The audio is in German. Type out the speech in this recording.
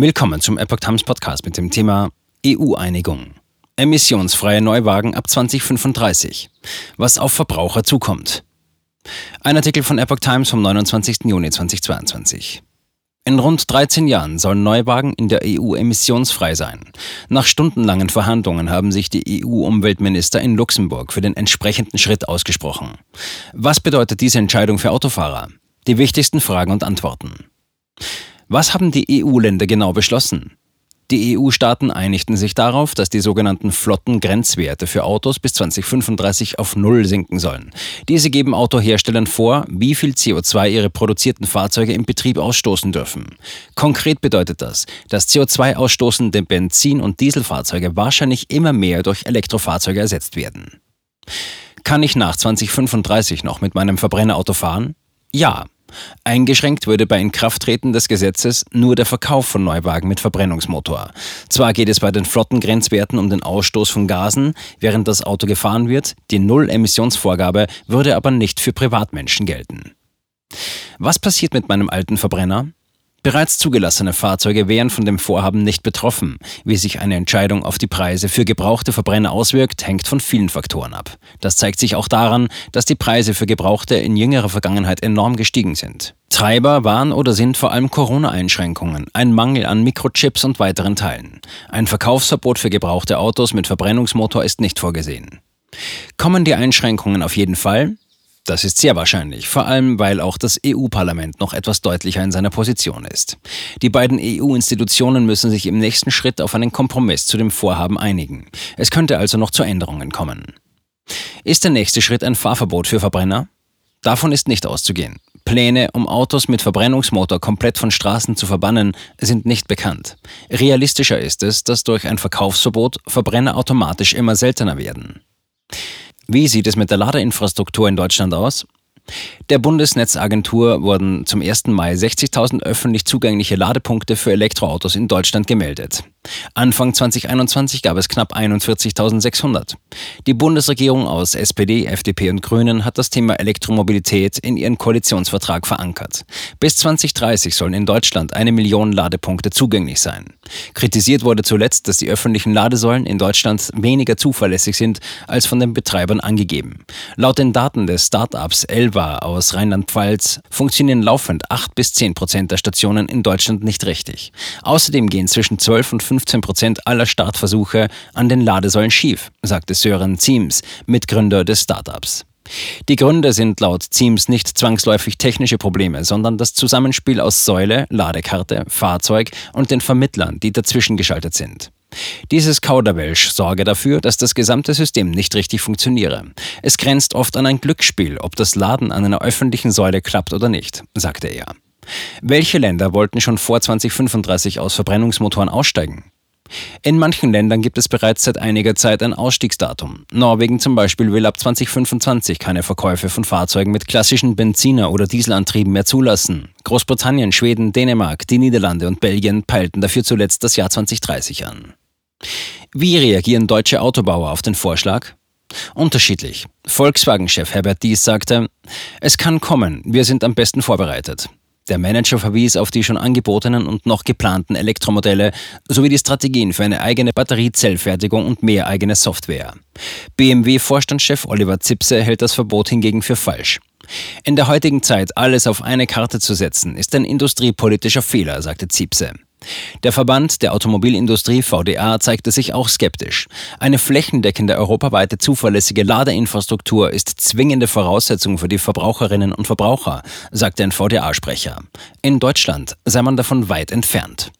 Willkommen zum Epoch Times Podcast mit dem Thema EU-Einigung. Emissionsfreie Neuwagen ab 2035. Was auf Verbraucher zukommt. Ein Artikel von Epoch Times vom 29. Juni 2022. In rund 13 Jahren sollen Neuwagen in der EU emissionsfrei sein. Nach stundenlangen Verhandlungen haben sich die EU-Umweltminister in Luxemburg für den entsprechenden Schritt ausgesprochen. Was bedeutet diese Entscheidung für Autofahrer? Die wichtigsten Fragen und Antworten. Was haben die EU-Länder genau beschlossen? Die EU-Staaten einigten sich darauf, dass die sogenannten Flottengrenzwerte für Autos bis 2035 auf Null sinken sollen. Diese geben Autoherstellern vor, wie viel CO2 ihre produzierten Fahrzeuge im Betrieb ausstoßen dürfen. Konkret bedeutet das, dass CO2-ausstoßende Benzin- und Dieselfahrzeuge wahrscheinlich immer mehr durch Elektrofahrzeuge ersetzt werden. Kann ich nach 2035 noch mit meinem Verbrennerauto fahren? Ja, Eingeschränkt würde bei Inkrafttreten des Gesetzes nur der Verkauf von Neuwagen mit Verbrennungsmotor. Zwar geht es bei den Flottengrenzwerten um den Ausstoß von Gasen, während das Auto gefahren wird, die Null-Emissionsvorgabe würde aber nicht für Privatmenschen gelten. Was passiert mit meinem alten Verbrenner? Bereits zugelassene Fahrzeuge wären von dem Vorhaben nicht betroffen. Wie sich eine Entscheidung auf die Preise für gebrauchte Verbrenner auswirkt, hängt von vielen Faktoren ab. Das zeigt sich auch daran, dass die Preise für Gebrauchte in jüngerer Vergangenheit enorm gestiegen sind. Treiber waren oder sind vor allem Corona-Einschränkungen, ein Mangel an Mikrochips und weiteren Teilen. Ein Verkaufsverbot für gebrauchte Autos mit Verbrennungsmotor ist nicht vorgesehen. Kommen die Einschränkungen auf jeden Fall? Das ist sehr wahrscheinlich, vor allem weil auch das EU-Parlament noch etwas deutlicher in seiner Position ist. Die beiden EU-Institutionen müssen sich im nächsten Schritt auf einen Kompromiss zu dem Vorhaben einigen. Es könnte also noch zu Änderungen kommen. Ist der nächste Schritt ein Fahrverbot für Verbrenner? Davon ist nicht auszugehen. Pläne, um Autos mit Verbrennungsmotor komplett von Straßen zu verbannen, sind nicht bekannt. Realistischer ist es, dass durch ein Verkaufsverbot Verbrenner automatisch immer seltener werden. Wie sieht es mit der Ladeinfrastruktur in Deutschland aus? Der Bundesnetzagentur wurden zum 1. Mai 60.000 öffentlich zugängliche Ladepunkte für Elektroautos in Deutschland gemeldet. Anfang 2021 gab es knapp 41.600. Die Bundesregierung aus SPD, FDP und Grünen hat das Thema Elektromobilität in ihren Koalitionsvertrag verankert. Bis 2030 sollen in Deutschland eine Million Ladepunkte zugänglich sein. Kritisiert wurde zuletzt, dass die öffentlichen Ladesäulen in Deutschland weniger zuverlässig sind als von den Betreibern angegeben. Laut den Daten des Startups Elva aus Rheinland-Pfalz funktionieren laufend 8 bis 10 Prozent der Stationen in Deutschland nicht richtig. Außerdem gehen zwischen 12 und 15 Prozent aller Startversuche an den Ladesäulen schief, sagte Sören Ziems, Mitgründer des Startups. Die Gründe sind laut Ziems nicht zwangsläufig technische Probleme, sondern das Zusammenspiel aus Säule, Ladekarte, Fahrzeug und den Vermittlern, die dazwischen geschaltet sind. Dieses Kauderwelsch sorge dafür, dass das gesamte System nicht richtig funktioniere. Es grenzt oft an ein Glücksspiel, ob das Laden an einer öffentlichen Säule klappt oder nicht, sagte er. Welche Länder wollten schon vor 2035 aus Verbrennungsmotoren aussteigen? In manchen Ländern gibt es bereits seit einiger Zeit ein Ausstiegsdatum. Norwegen zum Beispiel will ab 2025 keine Verkäufe von Fahrzeugen mit klassischen Benziner- oder Dieselantrieben mehr zulassen. Großbritannien, Schweden, Dänemark, die Niederlande und Belgien peilten dafür zuletzt das Jahr 2030 an. Wie reagieren deutsche Autobauer auf den Vorschlag? Unterschiedlich. Volkswagen-Chef Herbert Dies sagte, es kann kommen, wir sind am besten vorbereitet. Der Manager verwies auf die schon angebotenen und noch geplanten Elektromodelle sowie die Strategien für eine eigene Batteriezellfertigung und mehr eigene Software. BMW-Vorstandschef Oliver Zipse hält das Verbot hingegen für falsch. In der heutigen Zeit alles auf eine Karte zu setzen, ist ein industriepolitischer Fehler, sagte Zipse. Der Verband der Automobilindustrie VDA zeigte sich auch skeptisch. Eine flächendeckende europaweite zuverlässige Ladeinfrastruktur ist zwingende Voraussetzung für die Verbraucherinnen und Verbraucher, sagte ein VDA-Sprecher. In Deutschland sei man davon weit entfernt.